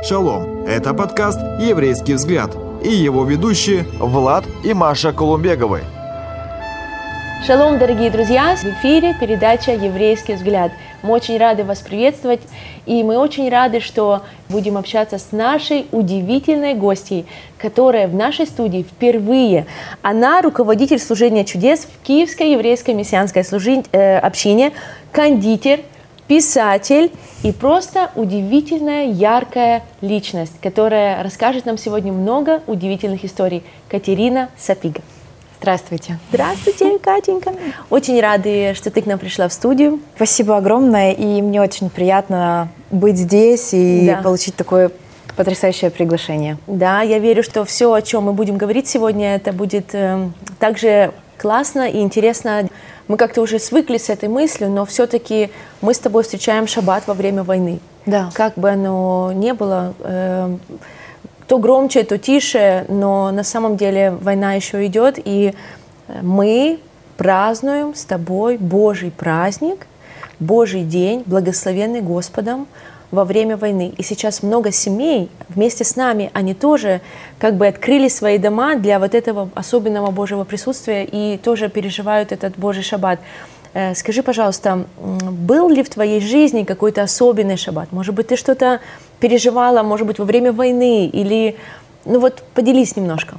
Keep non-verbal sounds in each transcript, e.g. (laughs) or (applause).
Шалом! Это подкаст «Еврейский взгляд» и его ведущие Влад и Маша Колумбеговы. Шалом, дорогие друзья! В эфире передача «Еврейский взгляд». Мы очень рады вас приветствовать, и мы очень рады, что будем общаться с нашей удивительной гостьей, которая в нашей студии впервые. Она руководитель служения чудес в Киевской еврейской мессианской служи... э, общине, кондитер – писатель и просто удивительная, яркая личность, которая расскажет нам сегодня много удивительных историй. Катерина Сапига. Здравствуйте. Здравствуйте, (laughs) Катенька. Очень рады, что ты к нам пришла в студию. Спасибо огромное, и мне очень приятно быть здесь и да. получить такое потрясающее приглашение. Да, я верю, что все, о чем мы будем говорить сегодня, это будет э, также классно и интересно мы как-то уже свыкли с этой мыслью, но все-таки мы с тобой встречаем шаббат во время войны. Да. Как бы оно ни было, э, то громче, то тише, но на самом деле война еще идет, и мы празднуем с тобой Божий праздник, Божий день, благословенный Господом, во время войны. И сейчас много семей вместе с нами, они тоже как бы открыли свои дома для вот этого особенного Божьего присутствия и тоже переживают этот Божий шаббат. Э, скажи, пожалуйста, был ли в твоей жизни какой-то особенный шаббат? Может быть, ты что-то переживала, может быть, во время войны или... Ну вот поделись немножко.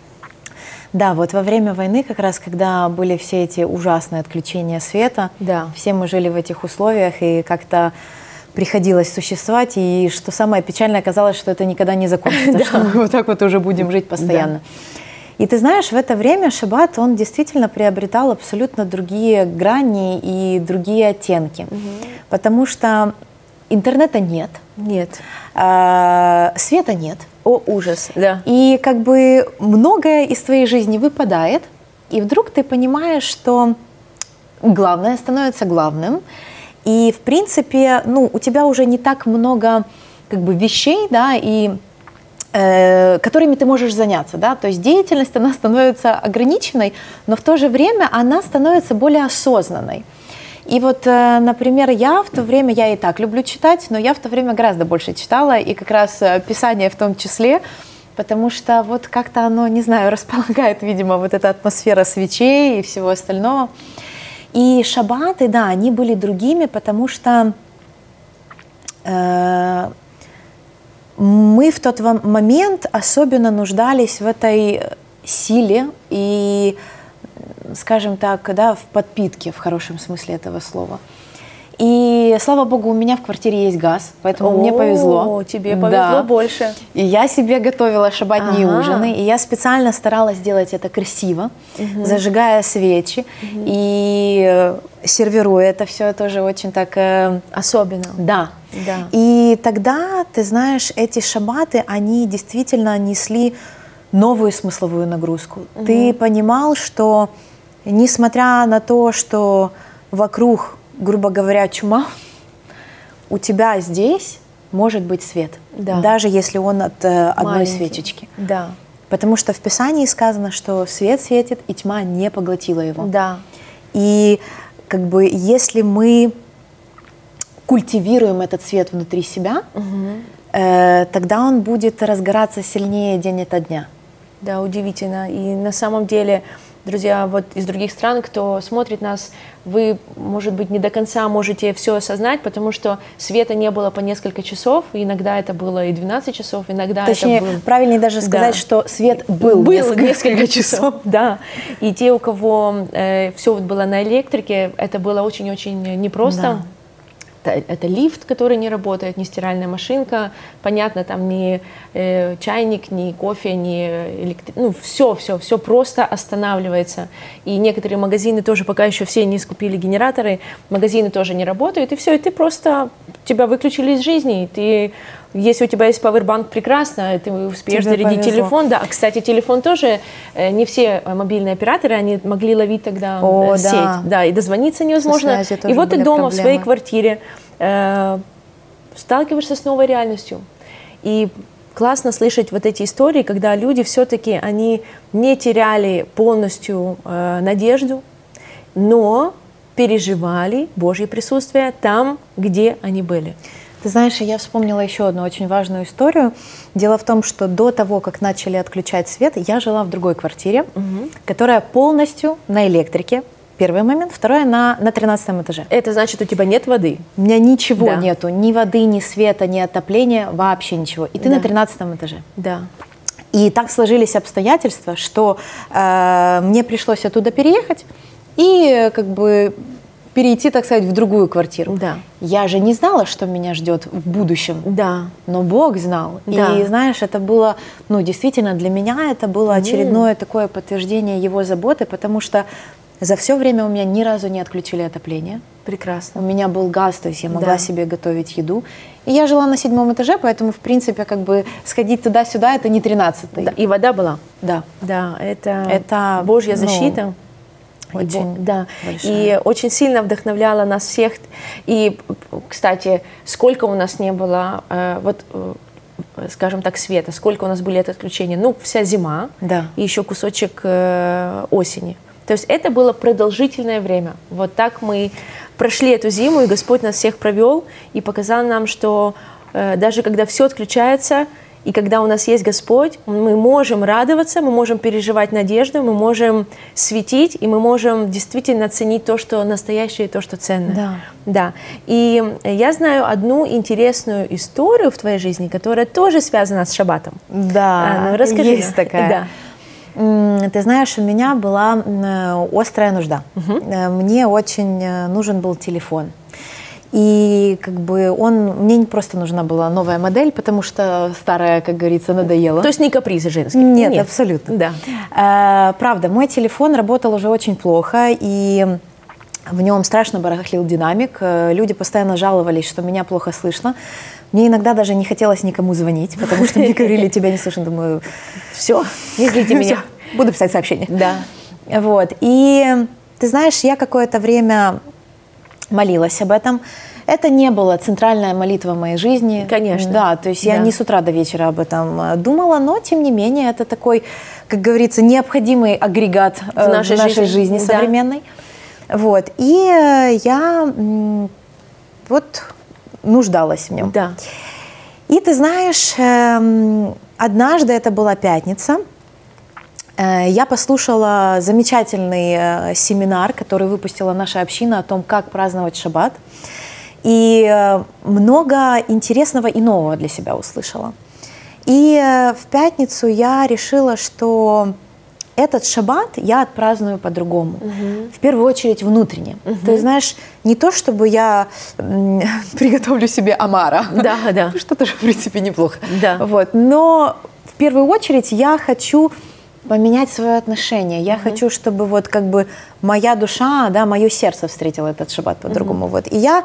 Да, вот во время войны, как раз когда были все эти ужасные отключения света, да. все мы жили в этих условиях, и как-то приходилось существовать, и что самое печальное, оказалось, что это никогда не закончится, (laughs) что мы вот так вот уже будем жить постоянно. И ты знаешь, в это время шаббат, он действительно приобретал абсолютно другие грани и другие оттенки. Потому что интернета нет. Нет. А, света нет. О, ужас, да. И как бы многое из твоей жизни выпадает, и вдруг ты понимаешь, что главное становится главным, и, в принципе, ну, у тебя уже не так много как бы вещей, да, и э, которыми ты можешь заняться, да, то есть деятельность, она становится ограниченной, но в то же время она становится более осознанной. И вот, э, например, я в то время, я и так люблю читать, но я в то время гораздо больше читала, и как раз э, Писание в том числе, потому что вот как-то оно, не знаю, (laughs) располагает, видимо, вот эта атмосфера свечей и всего остального. И шаббаты, да, они были другими, потому что э, мы в тот момент особенно нуждались в этой силе и, скажем так, да, в подпитке, в хорошем смысле этого слова. И слава богу, у меня в квартире есть газ, поэтому О, мне повезло. Тебе повезло да. больше. И я себе готовила шабатные ага. ужины, и я специально старалась сделать это красиво, угу. зажигая свечи угу. и э, сервируя это все тоже очень так э, особенно. Да. да. И тогда, ты знаешь, эти шабаты, они действительно несли новую смысловую нагрузку. Угу. Ты понимал, что несмотря на то, что вокруг грубо говоря, чума, у тебя здесь может быть свет, да. даже если он от э, одной Маленький. свечечки. Да. Потому что в Писании сказано, что свет светит, и тьма не поглотила его. Да. И как бы если мы культивируем этот свет внутри себя, угу. э, тогда он будет разгораться сильнее день ото дня. Да, удивительно. И на самом деле друзья вот из других стран, кто смотрит нас, вы, может быть, не до конца можете все осознать, потому что света не было по несколько часов, иногда это было и 12 часов, иногда Точнее, это было... правильнее даже сказать, да. что свет был, был несколько, несколько (laughs) часов. Да, и те, у кого э, все было на электрике, это было очень-очень непросто. Да это, это лифт, который не работает, не стиральная машинка, понятно, там ни э, чайник, ни кофе, ни электри... ну все, все, все просто останавливается. И некоторые магазины тоже пока еще все не скупили генераторы, магазины тоже не работают, и все, и ты просто тебя выключили из жизни, и ты если у тебя есть пауэрбанк, прекрасно, ты успеешь Тебе зарядить повезло. телефон. Да, кстати, телефон тоже, э, не все мобильные операторы, они могли ловить тогда О, сеть. Да. да, и дозвониться невозможно. И вот ты дома проблемы. в своей квартире э, сталкиваешься с новой реальностью. И классно слышать вот эти истории, когда люди все-таки, они не теряли полностью э, надежду, но переживали Божье присутствие там, где они были. Ты знаешь, я вспомнила еще одну очень важную историю. Дело в том, что до того, как начали отключать свет, я жила в другой квартире, угу. которая полностью на электрике. Первый момент. Второе, на, на 13 этаже. Это значит, у тебя нет воды? У меня ничего да. нету. Ни воды, ни света, ни отопления, вообще ничего. И ты да. на 13 этаже. Да. И так сложились обстоятельства, что э, мне пришлось оттуда переехать и как бы перейти, так сказать, в другую квартиру. Да. Я же не знала, что меня ждет в будущем. Да. Но Бог знал. Да. И знаешь, это было, ну, действительно, для меня это было очередное mm. такое подтверждение его заботы, потому что за все время у меня ни разу не отключили отопление. Прекрасно. У меня был газ, то есть я могла да. себе готовить еду. И я жила на седьмом этаже, поэтому, в принципе, как бы сходить туда-сюда, это не тринадцатый. Да. И вода была? Да. Да, это, это Божья ну, защита. Очень, да. Большая. И очень сильно вдохновляла нас всех. И, кстати, сколько у нас не было, э, вот, э, скажем так, света, сколько у нас были это отключения? Ну, вся зима да. и еще кусочек э, осени. То есть это было продолжительное время. Вот так мы прошли эту зиму, и Господь нас всех провел и показал нам, что э, даже когда все отключается, и когда у нас есть Господь, мы можем радоваться, мы можем переживать надежду, мы можем светить, и мы можем действительно ценить то, что настоящее, и то, что ценное. Да. Да. И я знаю одну интересную историю в твоей жизни, которая тоже связана с шаббатом. Да, а, ну, расскажи. есть такая. Да. Ты знаешь, у меня была острая нужда. Угу. Мне очень э, нужен был телефон. И как бы он, мне не просто нужна была новая модель, потому что старая, как говорится, надоела. То есть не капризы женские? Нет, Нет. абсолютно. Да. А, правда, мой телефон работал уже очень плохо, и в нем страшно барахлил динамик. Э, люди постоянно жаловались, что меня плохо слышно. Мне иногда даже не хотелось никому звонить, потому что мне говорили, (laughs) тебя не слышно. Думаю, все, не злите меня. Буду писать сообщение. Да. Вот. И ты знаешь, я какое-то время молилась об этом. Это не была центральная молитва моей жизни. Конечно. Да, то есть да. я не с утра до вечера об этом э, думала, но тем не менее это такой, как говорится, необходимый агрегат в э, нашей, в нашей жизни, жизни современной. Да. Вот. И э, я вот нуждалась в нем. Да. И ты знаешь, эм, однажды это была пятница, я послушала замечательный э, семинар, который выпустила наша община о том, как праздновать шаббат. И э, много интересного и нового для себя услышала. И в пятницу я решила, что этот шаббат я отпраздную по-другому. Угу. В первую очередь внутренне. Угу. Ты знаешь, не то чтобы я (laughs) приготовлю себе омара. Да, да. (laughs) Что тоже, в принципе, неплохо. Да. Вот. Но в первую очередь я хочу поменять свое отношение. Я mm-hmm. хочу, чтобы вот как бы моя душа, да, мое сердце встретило этот шаббат по-другому. Mm-hmm. Вот. И я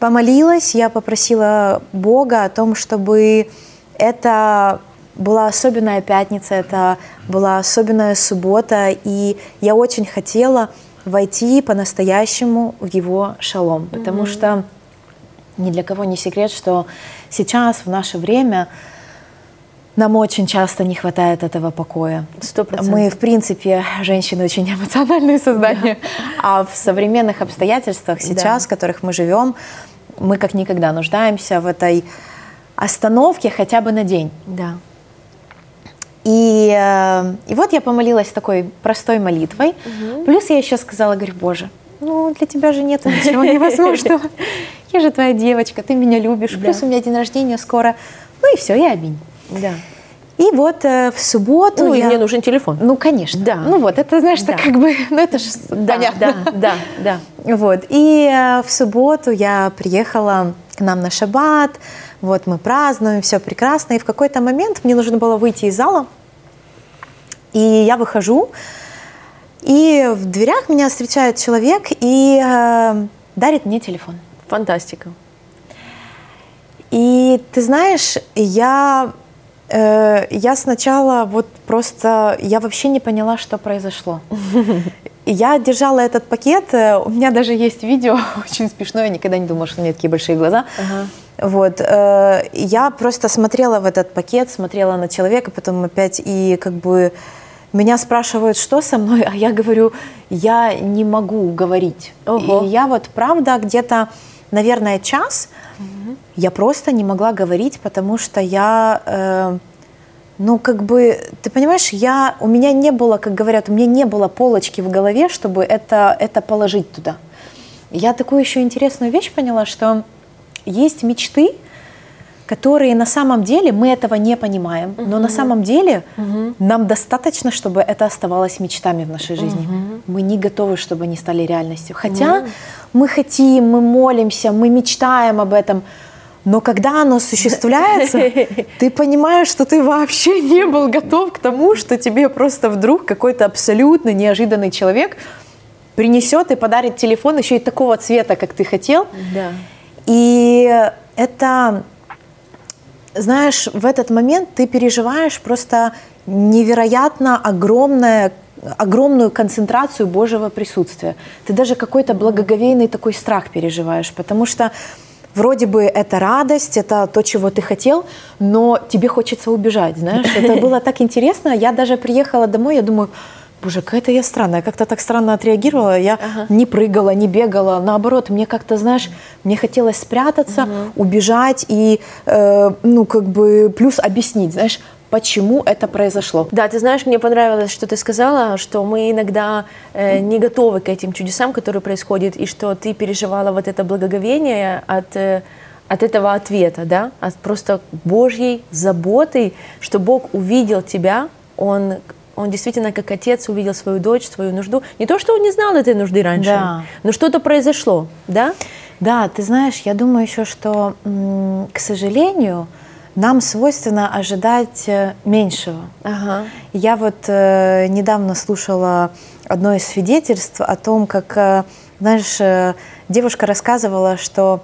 помолилась, я попросила Бога о том, чтобы это была особенная пятница, это была особенная суббота, и я очень хотела войти по-настоящему в его шалом, потому mm-hmm. что ни для кого не секрет, что сейчас в наше время нам очень часто не хватает этого покоя. 100%. Мы, в принципе, женщины очень (laughs) эмоциональные создания, да. а в современных обстоятельствах сейчас, да. в которых мы живем, мы как никогда нуждаемся в этой остановке хотя бы на день. Да. И, э, и вот я помолилась такой простой молитвой. Угу. Плюс я еще сказала, говорю, Боже, ну для тебя же нет ничего невозможного. (laughs) Я же твоя девочка, ты меня любишь. Плюс у меня день рождения скоро. Ну и все, я аминь. Да. И вот э, в субботу ну, я... и мне нужен телефон. Ну, конечно. Да. Ну вот, это, знаешь, да. как бы, (laughs) ну это же да, понятно. Да, да, да. Вот, и э, в субботу я приехала к нам на шаббат, вот мы празднуем, все прекрасно, и в какой-то момент мне нужно было выйти из зала, и я выхожу, и в дверях меня встречает человек и э, дарит мне телефон. Фантастика. И ты знаешь, я Э, я сначала вот просто, я вообще не поняла, что произошло. (laughs) Я держала этот пакет, э, у меня даже есть видео, (laughs) очень смешное, я никогда не думала, что у меня такие большие глаза. Ага. Вот, э, я просто смотрела в этот пакет, смотрела на человека, потом опять и как бы меня спрашивают, что со мной, а я говорю, я не могу говорить. Ого. И я вот правда где-то наверное, час я просто не могла говорить, потому что я, э, ну, как бы, ты понимаешь, я, у меня не было, как говорят, у меня не было полочки в голове, чтобы это, это положить туда. Я такую еще интересную вещь поняла, что есть мечты, которые на самом деле мы этого не понимаем, угу. но на самом деле угу. нам достаточно, чтобы это оставалось мечтами в нашей жизни. Угу. Мы не готовы, чтобы они стали реальностью. Хотя угу. мы хотим, мы молимся, мы мечтаем об этом. Но когда оно осуществляется, (laughs) ты понимаешь, что ты вообще не был готов к тому, что тебе просто вдруг какой-то абсолютно неожиданный человек принесет и подарит телефон еще и такого цвета, как ты хотел. Да. И это знаешь, в этот момент ты переживаешь просто невероятно огромное огромную концентрацию Божьего присутствия. Ты даже какой-то благоговейный такой страх переживаешь, потому что вроде бы это радость, это то, чего ты хотел, но тебе хочется убежать, знаешь. Это было так интересно. Я даже приехала домой, я думаю, Боже, какая-то я странная, как-то так странно отреагировала. Я ага. не прыгала, не бегала. Наоборот, мне как-то, знаешь, мне хотелось спрятаться, угу. убежать и, э, ну, как бы, плюс объяснить, знаешь, почему это произошло. Да, ты знаешь, мне понравилось, что ты сказала, что мы иногда э, не готовы к этим чудесам, которые происходят, и что ты переживала вот это благоговение от... Э, от этого ответа, да, от просто Божьей заботы, что Бог увидел тебя, Он он действительно как отец увидел свою дочь, свою нужду. Не то, что он не знал этой нужды раньше, да. но что-то произошло, да? Да, ты знаешь, я думаю еще, что, к сожалению, нам свойственно ожидать э, меньшего. Ага. Я вот э, недавно слушала одно из свидетельств о том, как, э, знаешь, э, девушка рассказывала, что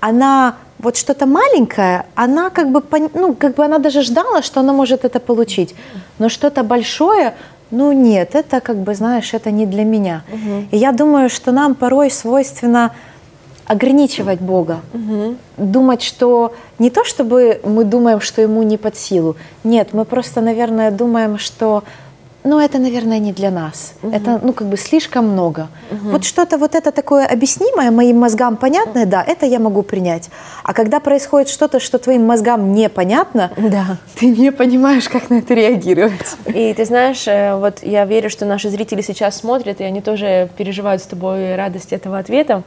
она вот что-то маленькое, она как бы, ну, как бы она даже ждала, что она может это получить. Но что-то большое, ну нет, это как бы, знаешь, это не для меня. Угу. И я думаю, что нам порой свойственно ограничивать Бога, угу. думать, что не то, чтобы мы думаем, что ему не под силу, нет, мы просто, наверное, думаем, что ну, это, наверное, не для нас. Угу. Это, ну, как бы слишком много. Угу. Вот что-то вот это такое объяснимое, моим мозгам понятное, да, это я могу принять. А когда происходит что-то, что твоим мозгам непонятно, да. ты не понимаешь, как на это реагировать. (laughs) И ты знаешь, э, вот я верю, что наши зрители сейчас смотрят, и они тоже переживают с тобой радость этого ответа.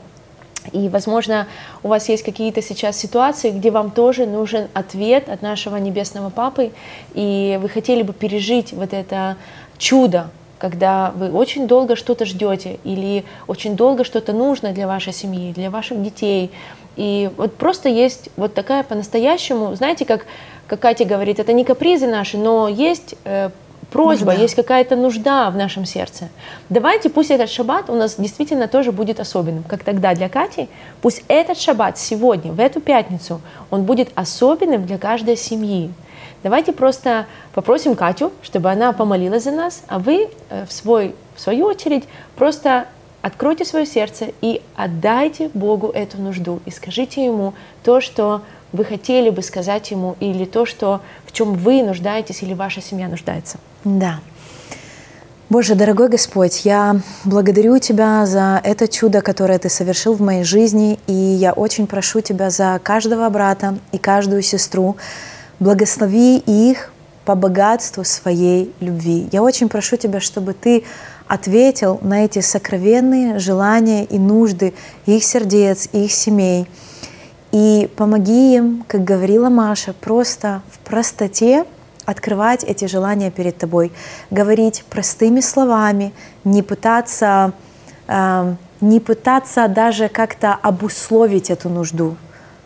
И, возможно, у вас есть какие-то сейчас ситуации, где вам тоже нужен ответ от нашего Небесного Папы, и вы хотели бы пережить вот это чудо, когда вы очень долго что-то ждете или очень долго что-то нужно для вашей семьи, для ваших детей. И вот просто есть вот такая по-настоящему, знаете, как, как Катя говорит, это не капризы наши, но есть э, просьба, нужда. есть какая-то нужда в нашем сердце. Давайте пусть этот шаббат у нас действительно тоже будет особенным, как тогда для Кати. Пусть этот шаббат сегодня, в эту пятницу, он будет особенным для каждой семьи. Давайте просто попросим Катю, чтобы она помолилась за нас, а вы э, в, свой, в свою очередь просто откройте свое сердце и отдайте Богу эту нужду и скажите Ему то, что вы хотели бы сказать Ему, или то, что, в чем вы нуждаетесь или ваша семья нуждается. Да. Боже, дорогой Господь, я благодарю Тебя за это чудо, которое Ты совершил в моей жизни, и я очень прошу Тебя за каждого брата и каждую сестру, благослови их по богатству своей любви. Я очень прошу Тебя, чтобы Ты ответил на эти сокровенные желания и нужды их сердец, их семей. И помоги им, как говорила Маша, просто в простоте открывать эти желания перед тобой, говорить простыми словами, не пытаться, э, не пытаться даже как-то обусловить эту нужду,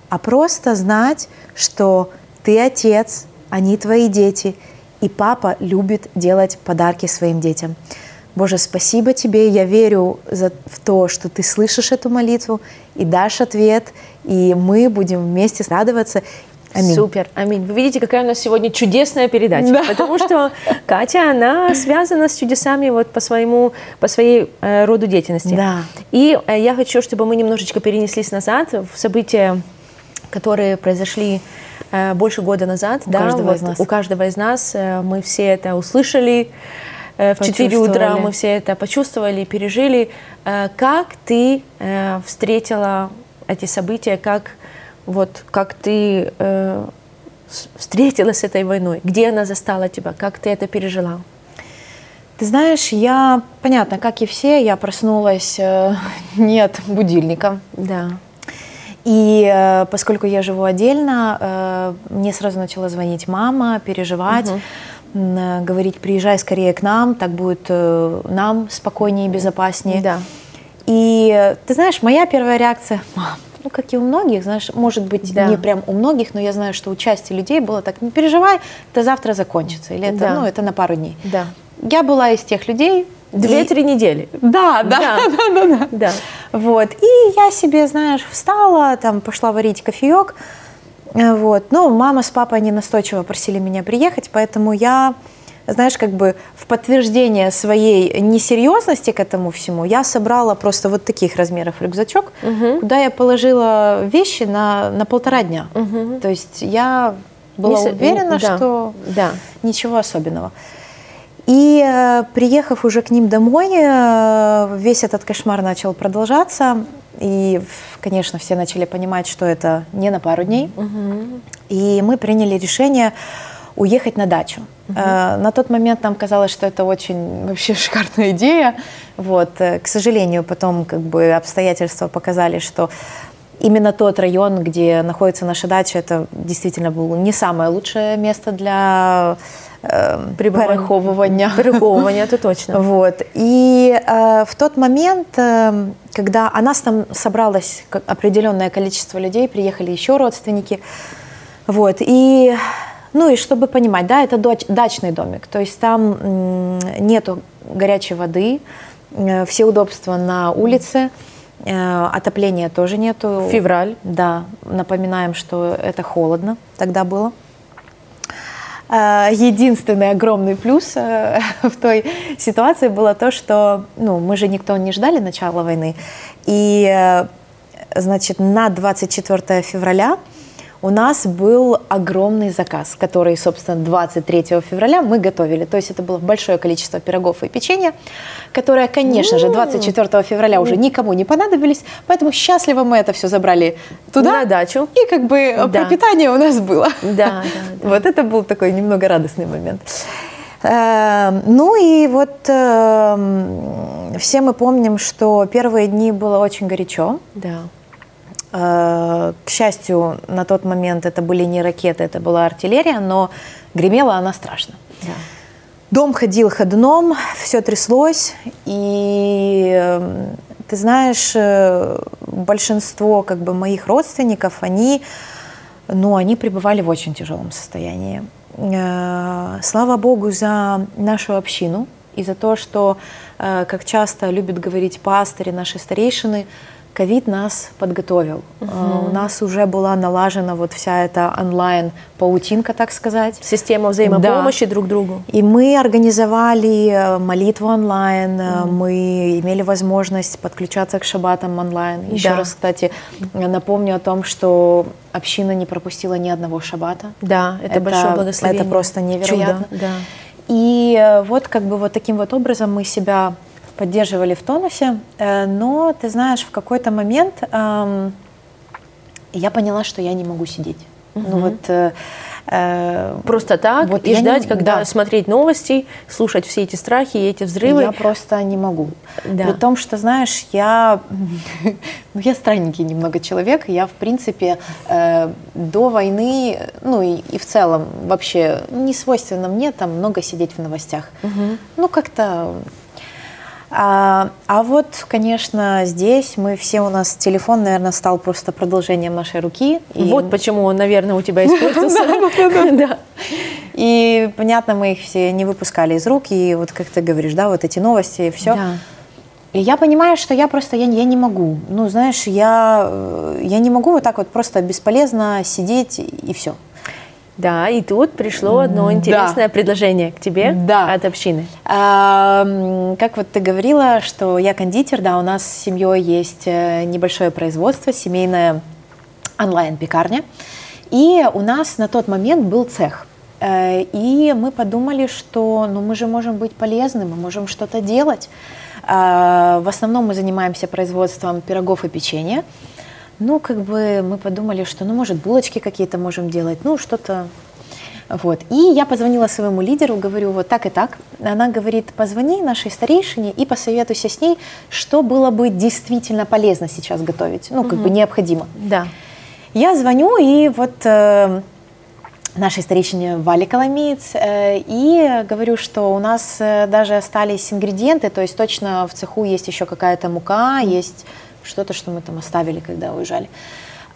а просто знать, что ты отец, они твои дети, и папа любит делать подарки своим детям. Боже, спасибо тебе, я верю в то, что ты слышишь эту молитву и дашь ответ, и мы будем вместе радоваться. Аминь. Супер, аминь. Вы видите, какая у нас сегодня чудесная передача, да. потому что Катя, она связана с чудесами вот по своему, по своей э, роду деятельности. Да. И э, я хочу, чтобы мы немножечко перенеслись назад в события, которые произошли больше года назад. У да, каждого вот, из нас. У каждого из нас э, мы все это услышали э, в 4 утра, мы все это почувствовали, пережили. Э, как ты э, встретила эти события, как вот как ты э, встретилась с этой войной, где она застала тебя, как ты это пережила? Ты знаешь, я, понятно, как и все, я проснулась э, (laughs) нет будильника. Да. И э, поскольку я живу отдельно, э, мне сразу начала звонить мама, переживать, угу. говорить, приезжай скорее к нам, так будет нам спокойнее и безопаснее. Да. И ты знаешь, моя первая реакция, (laughs) мам, ну, как и у многих, знаешь, может быть, да. не прям у многих, но я знаю, что у части людей было так, не переживай, это завтра закончится, или это, да. ну, это на пару дней. Да. Я была из тех людей, Две-три недели. Да, да, (laughs) да, да, да, да. да. Вот. И я себе, знаешь, встала, там пошла варить кофеек. Э, вот. Но мама с папой, они настойчиво просили меня приехать, поэтому я, знаешь, как бы в подтверждение своей несерьезности к этому всему, я собрала просто вот таких размеров рюкзачок, угу. куда я положила вещи на, на полтора дня. Угу. То есть я была Не, уверена, да, что да. ничего особенного. И э, приехав уже к ним домой, э, весь этот кошмар начал продолжаться. И, конечно, все начали понимать, что это не на пару дней. Угу. И мы приняли решение уехать на дачу. Угу. На тот момент нам казалось, что это очень вообще (laughs) шикарная идея. Вот. К сожалению, потом как бы обстоятельства показали, что именно тот район, где находится наша дача, это действительно было не самое лучшее место для Эм, переховывания. (laughs) Переховывания, это точно. Вот. И э, в тот момент, э, когда о нас там собралось определенное количество людей, приехали еще родственники, вот, и, ну и чтобы понимать, да, это дачный домик, то есть там нету горячей воды, э, все удобства на улице, э, отопления тоже нету. Февраль. Да, напоминаем, что это холодно тогда было. Э, единственный огромный плюс (laughs) в той ситуации было то, что ну, мы же никто не ждали начала войны. И, значит, на 24 февраля у нас был огромный заказ, который, собственно, 23 февраля мы готовили. То есть это было большое количество пирогов и печенья, которые, конечно же, 24 февраля уже никому не понадобились, поэтому счастливо мы это все забрали туда. На дачу. И как бы да. пропитание у нас было. Да, да, да. Вот это был такой немного радостный момент. Эм, ну и вот эм, все мы помним, что первые дни было очень горячо. Да. Э, к счастью, на тот момент это были не ракеты, это была артиллерия, но гремела она страшно. Да. Дом ходил ходуном, все тряслось, и эм, ты знаешь, э, большинство как бы моих родственников, они, ну, они пребывали в очень тяжелом состоянии. Э, слава Богу за нашу общину и за то, что, как часто любят говорить пастыри, наши старейшины, ковид нас подготовил. Угу. У нас уже была налажена вот вся эта онлайн-паутинка, так сказать. Система взаимопомощи да. друг другу. И мы организовали э, молитву онлайн, угу. мы имели возможность подключаться к шабатам онлайн. Еще да. раз, кстати, напомню о том, что община не пропустила ни одного шабата. Да, это, это большое благословение. Это просто невероятно. Чудо, да. И э, вот как бы вот таким вот образом мы себя поддерживали в тонусе, э, но ты знаешь, в какой-то момент эм, я поняла, что я не могу сидеть. Угу. Ну вот э, э, просто так вот и ждать, не, когда да. смотреть новости, слушать все эти страхи и эти взрывы. Я просто не могу. Да. При том, что знаешь, я (laughs) ну я странненький немного человек, я в принципе э, до войны, ну и, и в целом вообще не свойственно мне там много сидеть в новостях. Угу. Ну как-то а, а вот, конечно, здесь мы все у нас телефон, наверное, стал просто продолжением нашей руки. И... Вот почему он, наверное, у тебя. (laughs) (laughs) Да. И понятно, мы их все не выпускали из рук, и вот как ты говоришь, да, вот эти новости, и все. И я понимаю, что я просто, я, я не могу. Ну, знаешь, я, э, я не могу вот так вот просто бесполезно сидеть и все. Да, и тут пришло одно интересное да. предложение к тебе да. от общины. А, как вот ты говорила, что я кондитер, да, у нас с семьей есть э, небольшое производство, семейная онлайн-пекарня. И у нас на тот момент был цех. Э, и мы подумали, что ну, мы же можем быть полезны, мы можем что-то делать. А, в основном мы занимаемся производством пирогов и печенья. Ну, как бы мы подумали, что, ну, может, булочки какие-то можем делать, ну, что-то вот. И я позвонила своему лидеру, говорю, вот так и так. Она говорит, позвони нашей старейшине и посоветуйся с ней, что было бы действительно полезно сейчас готовить, ну, как угу. бы необходимо. Да. Я звоню, и вот э, нашей старейшине Вале Коломеец, э, и говорю, что у нас э, даже остались ингредиенты, то есть точно в цеху есть еще какая-то мука, есть что-то, что мы там оставили, когда уезжали.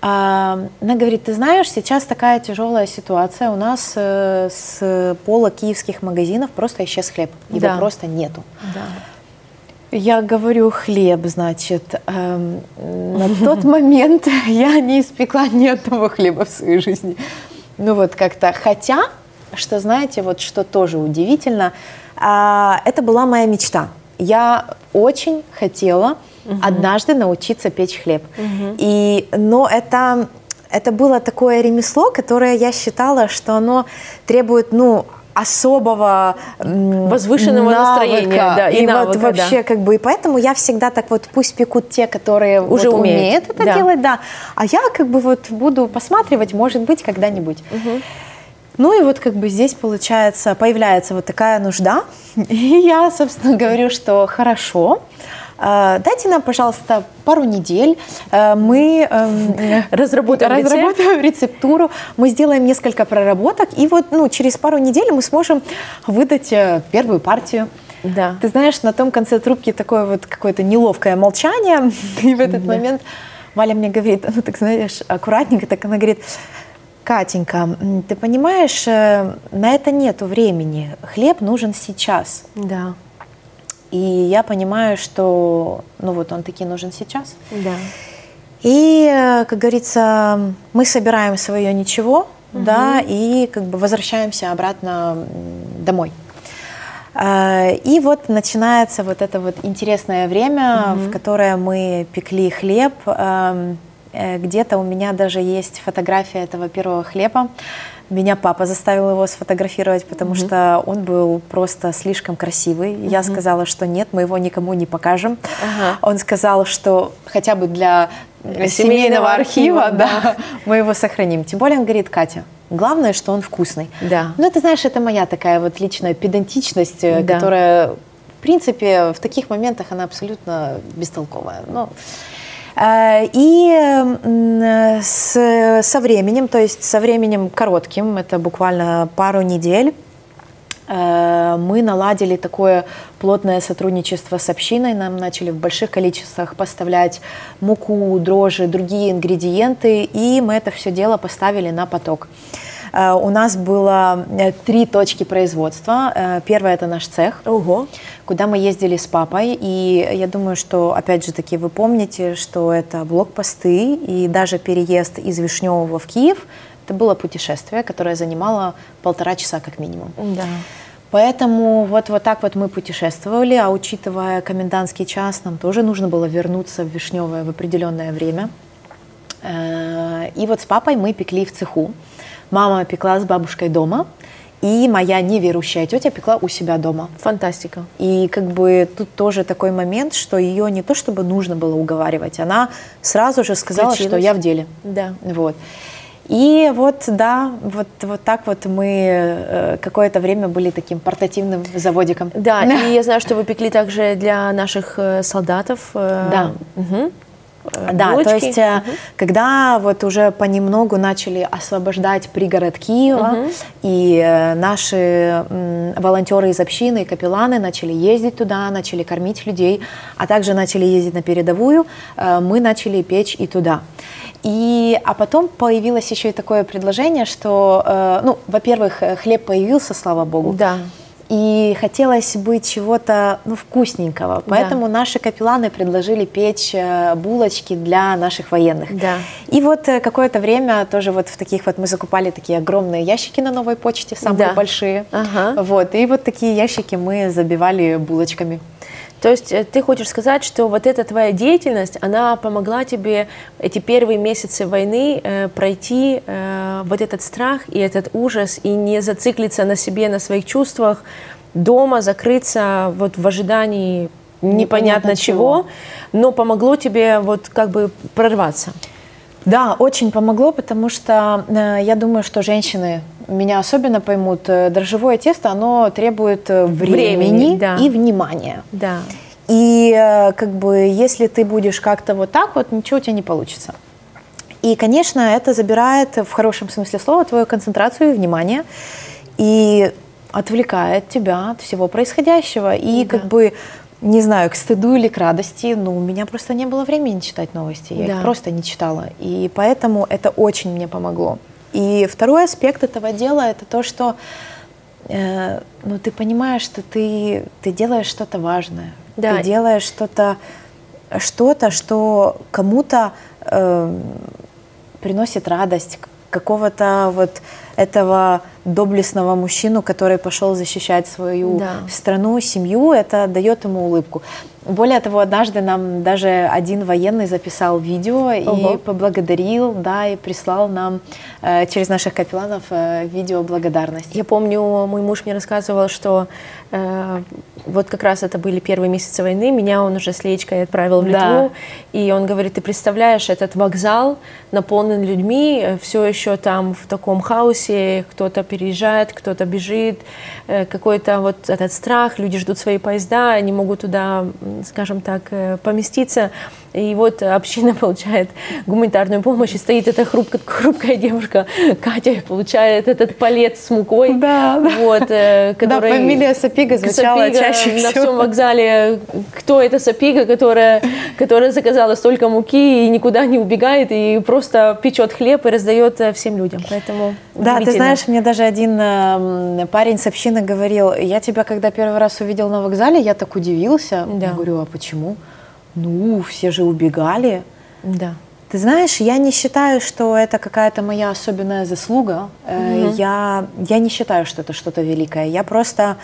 Она говорит, ты знаешь, сейчас такая тяжелая ситуация, у нас э, с пола киевских магазинов просто исчез хлеб, его да. просто нету. Да. Я говорю хлеб, значит. Эм, на тот (laughs) момент я не испекла ни одного хлеба в своей жизни. Ну вот как-то, хотя, что знаете, вот что тоже удивительно, э, это была моя мечта. Я очень хотела угу. однажды научиться печь хлеб. Угу. И, но это, это было такое ремесло, которое я считала, что оно требует, ну, особого возвышенного навыка. настроения, да, и, и навыка, вот вообще да. как бы и поэтому я всегда так вот пусть пекут те, которые уже вот умеют. умеют это да. делать, да, а я как бы вот буду посматривать, может быть, когда-нибудь. Угу. Ну и вот как бы здесь получается появляется вот такая нужда, (laughs) и я, собственно, говорю, что хорошо. А, дайте нам, пожалуйста, пару недель. А, мы эм, (laughs) разработаем, разработаем рецептуру, мы сделаем несколько проработок, и вот ну, через пару недель мы сможем выдать э, первую партию. Да. Ты знаешь, на том конце трубки такое вот какое-то неловкое молчание, (laughs) и в этот да. момент Валя мне говорит, ну так знаешь, аккуратненько, так она говорит, Катенька, ты понимаешь, э, на это нету времени. Хлеб нужен сейчас. Да. И я понимаю, что, ну вот он таки нужен сейчас. Да. И, э, как говорится, мы собираем свое ничего, угу. да, и как бы возвращаемся обратно домой. Э, и вот начинается вот это вот интересное время, угу. в которое мы пекли хлеб. Эм, э, где-то у меня даже есть фотография этого первого хлеба. Меня папа заставил его сфотографировать, потому mm-hmm. что он был просто слишком красивый. Mm-hmm. Я сказала, что нет, мы его никому не покажем. Ага. Он сказал, что хотя бы для семейного, семейного архива, архива да, да, (laughs) мы его сохраним. Тем более он говорит, Катя, главное, что он вкусный. Да. Ну, ты знаешь, это моя такая вот личная педантичность, э, да. которая, в принципе, в таких моментах она абсолютно бестолковая. Но Э, и с, со временем, то есть со временем коротким, это буквально пару недель, э, мы наладили такое плотное сотрудничество с общиной, нам начали в больших количествах поставлять муку, дрожжи, другие ингредиенты, и мы это все дело поставили на поток. Э, у нас было э, три точки производства. Э, первое это наш цех, Ого. куда мы ездили с папой. И я думаю, что, опять же таки, вы помните, что это блокпосты и даже переезд из Вишневого в Киев. Это было путешествие, которое занимало полтора часа как минимум. Да. Поэтому вот, вот так вот мы путешествовали, а учитывая комендантский час, нам тоже нужно было вернуться в Вишневое в определенное время. И вот с папой мы пекли в цеху. Мама пекла с бабушкой дома, и моя неверующая тетя пекла у себя дома. Фантастика. И как бы тут тоже такой момент, что ее не то чтобы нужно было уговаривать, она сразу же сказала, Включилась. что я в деле. Да. Вот. И вот, да, вот, вот так вот мы э, какое-то время были таким портативным заводиком. Да, и я знаю, что вы пекли также для наших э, солдатов. Э, да. Угу. Да, булочки. то есть угу. когда вот уже понемногу начали освобождать пригород Киева, угу. и э, наши волонтеры из общины и капелланы начали ездить туда, начали кормить людей, а также начали ездить на передовую, э, мы начали печь и туда. И, а потом появилось еще и такое предложение, что, ну, во-первых, хлеб появился, слава богу. Да и хотелось бы чего-то ну, вкусненького. Поэтому да. наши капелланы предложили печь э, булочки для наших военных. Да. И вот э, какое-то время тоже вот в таких вот мы закупали такие огромные ящики на новой почте, самые да. большие. Ага. Вот, и вот такие ящики мы забивали булочками. То есть э, ты хочешь сказать, что вот эта твоя деятельность, она помогла тебе эти первые месяцы войны э, пройти э, вот этот страх и этот ужас и не зациклиться на себе, на своих чувствах, дома закрыться вот в ожидании непонятно, непонятно чего, чего, но помогло тебе вот как бы прорваться. Да, очень помогло, потому что э, я думаю, что женщины меня особенно поймут. Э, дрожжевое тесто, оно требует э, времени, Времени, да. и внимания. Да. И э, как бы если ты будешь как-то вот так вот, ничего у тебя не получится. И, конечно, это забирает в хорошем смысле слова твою концентрацию и внимание и отвлекает тебя от всего происходящего. И Да. как бы, не знаю, к стыду или к радости, ну, у меня просто не было времени читать новости, я Да. их просто не читала. И поэтому это очень мне помогло. И второй аспект этого дела – это то, что э, ну, ты понимаешь, что ты, ты делаешь что-то важное. Да. Ты делаешь что-то, что-то, что кому-то э, приносит радость, какого-то вот этого доблестного мужчину, который пошел защищать свою Да. страну, семью, это дает ему улыбку. Более того, однажды нам даже один военный записал видео и Ого. поблагодарил, да, и прислал нам э, через наших капелланов э, видео благодарности. Я помню, мой муж мне рассказывал, что э, вот как раз это были первые месяцы войны, меня он уже с Леечкой отправил в Да. Литву, и он говорит, ты представляешь, этот вокзал наполнен людьми, все еще там в таком хаосе, кто-то переезжает, кто-то бежит, э, какой-то вот этот страх, люди ждут свои поезда, не могут туда, скажем так, э, поместиться, и вот община (laughs) получает гуманитарную помощь, и стоит эта хрупкая, хрупкая девушка (laughs) Катя, получает этот палет с мукой, Да, да. вот, э, который... Да, фамилия Сапига звучала Сапига чаще на всего. всем вокзале. Кто эта Сапига, которая, которая заказала столько муки и никуда не убегает, и просто печет хлеб и раздает э, всем людям. Поэтому Да, ты знаешь, мне даже один э, парень с общины говорил, я тебя когда первый раз увидел на вокзале, я так удивился. Да. Я говорю, а почему? Ну, все же убегали. Да. Ты знаешь, я не считаю, что это какая-то моя особенная заслуга. Э, Я, я не считаю, что это что-то великое. Я просто,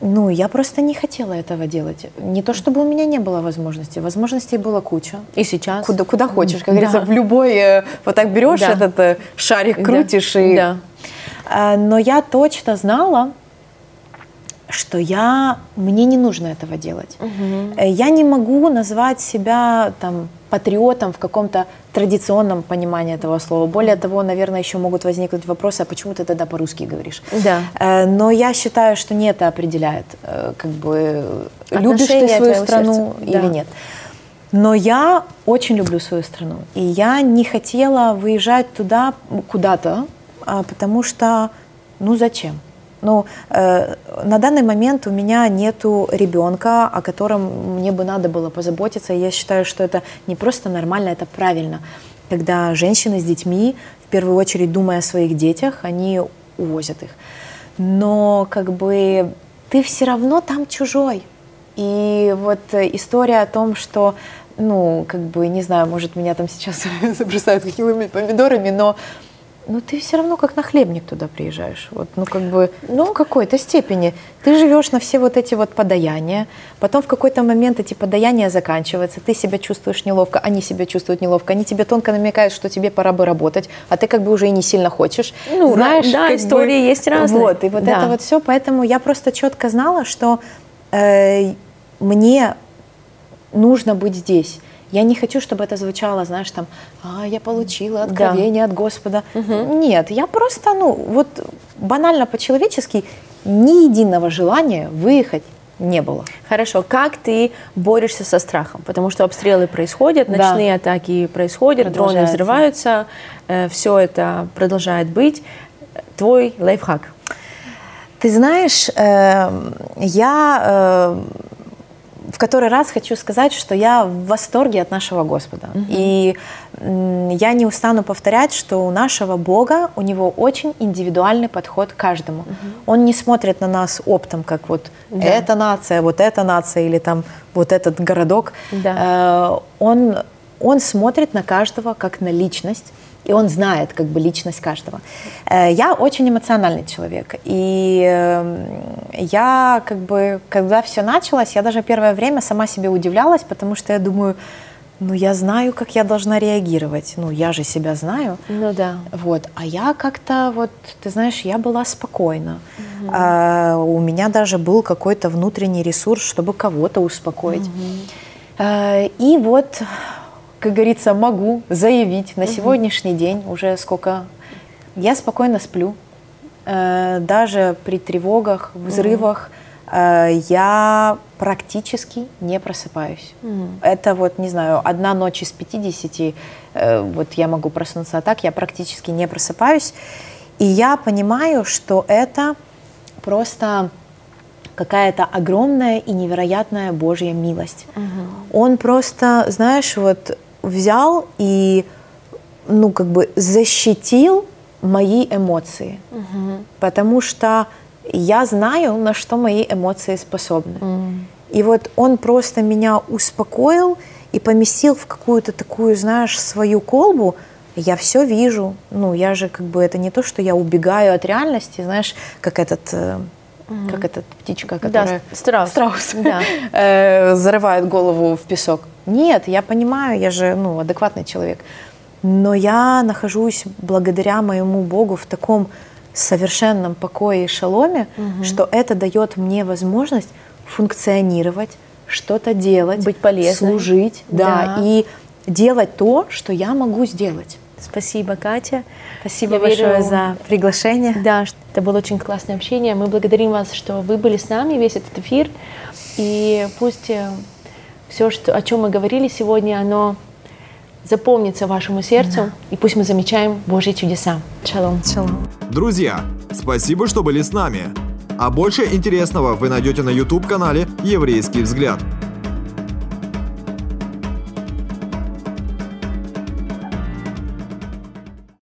ну, я просто не хотела этого делать. Не то, чтобы у меня не было возможности. Возможностей было куча. И сейчас. Куда, куда хочешь, как Да. говорится, в любой, э, вот так берешь Да. этот э, шарик, Да. крутишь и... Да. Но я точно знала, что я, мне не нужно этого делать. Э, Я не могу назвать себя там патриотом в каком-то традиционном понимании этого слова. Более того, наверное, еще могут возникнуть вопросы, а почему ты тогда по-русски говоришь? Да. Э, Но я считаю, что не это определяет, э, как бы любишь ты свою страну сердца. или Да. нет. Но я очень люблю свою страну, и я не хотела выезжать туда куда-то, а, потому что, ну зачем? Ну, э, на данный момент у меня нету ребенка, о котором мне бы надо было позаботиться. Я считаю, что это не просто нормально, это правильно. Когда женщины с детьми, в первую очередь думая о своих детях, они увозят их. Но как бы ты все равно там чужой. И вот история о том, что, ну, как бы, не знаю, может, меня там сейчас (laughs) забросают какими помидорами, но ну, ты все равно как нахлебник туда приезжаешь. Вот, ну, как бы, ну, в какой-то степени. Ты живешь на все вот эти вот подаяния, потом в какой-то момент эти подаяния заканчиваются, ты себя чувствуешь неловко, они себя чувствуют неловко, они тебе тонко намекают, что тебе пора бы работать, а ты как бы уже и не сильно хочешь. Ну, Знаешь, да, истории есть разные. Вот, и вот Да. это вот все, поэтому я просто четко знала, что э, мне нужно быть здесь. Я не хочу, чтобы это звучало, знаешь, там, а, я получила откровение от Господа. Нет, я просто, ну, вот банально по-человечески ни единого желания выехать не было. Хорошо, как ты борешься со страхом? Потому что обстрелы происходят, Да. ночные атаки происходят, дроны взрываются, все это продолжает быть. Твой лайфхак. Ты знаешь, э, я э, в который раз хочу сказать, что я в восторге от нашего Господа. И м, я не устану повторять, что у нашего Бога, у него очень индивидуальный подход к каждому. Он не смотрит на нас оптом, как вот Да. эта нация, вот эта нация или там вот этот городок. Да. Э, он, он смотрит на каждого как на личность, и он знает как бы личность каждого. Э, Я очень эмоциональный человек, и э, я как бы, когда все началось, я даже первое время сама себе удивлялась, потому что я думаю, ну я знаю, как я должна реагировать, ну я же себя знаю. Ну да. Вот, а я как-то вот, ты знаешь, я была спокойна. А, у меня даже был какой-то внутренний ресурс, чтобы кого-то успокоить. А, и вот как говорится, могу заявить на сегодняшний день, уже сколько, я спокойно сплю. Э, даже при тревогах, взрывах э, я практически не просыпаюсь. Это вот, не знаю, одна ночь из 50, э, вот я могу проснуться, а так я практически не просыпаюсь. И я понимаю, что это просто какая-то огромная и невероятная Божья милость. Он просто, знаешь, вот взял и, ну, как бы защитил мои эмоции. Потому что я знаю, на что мои эмоции способны. И вот он просто меня успокоил и поместил в какую-то такую, знаешь, свою колбу. Я все вижу. Ну, я же как бы это не то, что я убегаю от реальности, знаешь, как этот э, как эта птичка, которая... Да, страус. Страус. Да. (laughs) Э, зарывает голову в песок. Нет, я понимаю, я же ну, адекватный человек. Но я нахожусь благодаря моему Богу в таком совершенном покое и шаломе, что это дает мне возможность функционировать, что-то делать, Быть полезной. служить, да, Да. и делать то, что я могу сделать. Спасибо, Катя. Спасибо Я большое верю- за приглашение. Да, это было очень классное общение. Мы благодарим вас, что вы были с нами весь этот эфир. И пусть все, что, о чем мы говорили сегодня, оно запомнится вашему сердцу. И пусть мы замечаем Божьи чудеса. Шалом. Шалом. Друзья, спасибо, что были с нами. А больше интересного вы найдете на YouTube-канале «Еврейский взгляд».